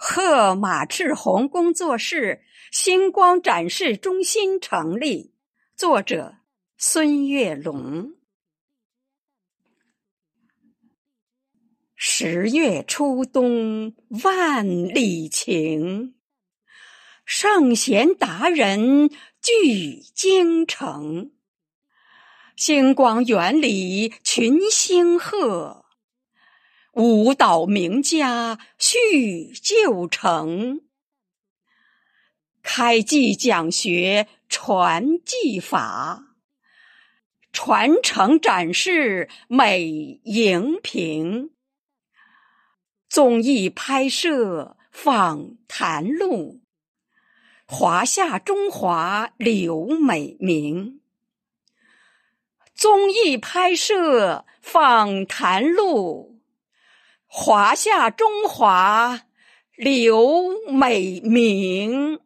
贺马赤红工作室星光展示中心成立。作者：孙月龙。十月初冬万里晴，圣贤达人聚京城。星光园里群星贺。舞蹈名家叙旧城，开季讲学传技法，传承展示美荧屏，综艺拍摄访谈录，华夏中华留美名。综艺拍摄访谈录。华夏中华留美名。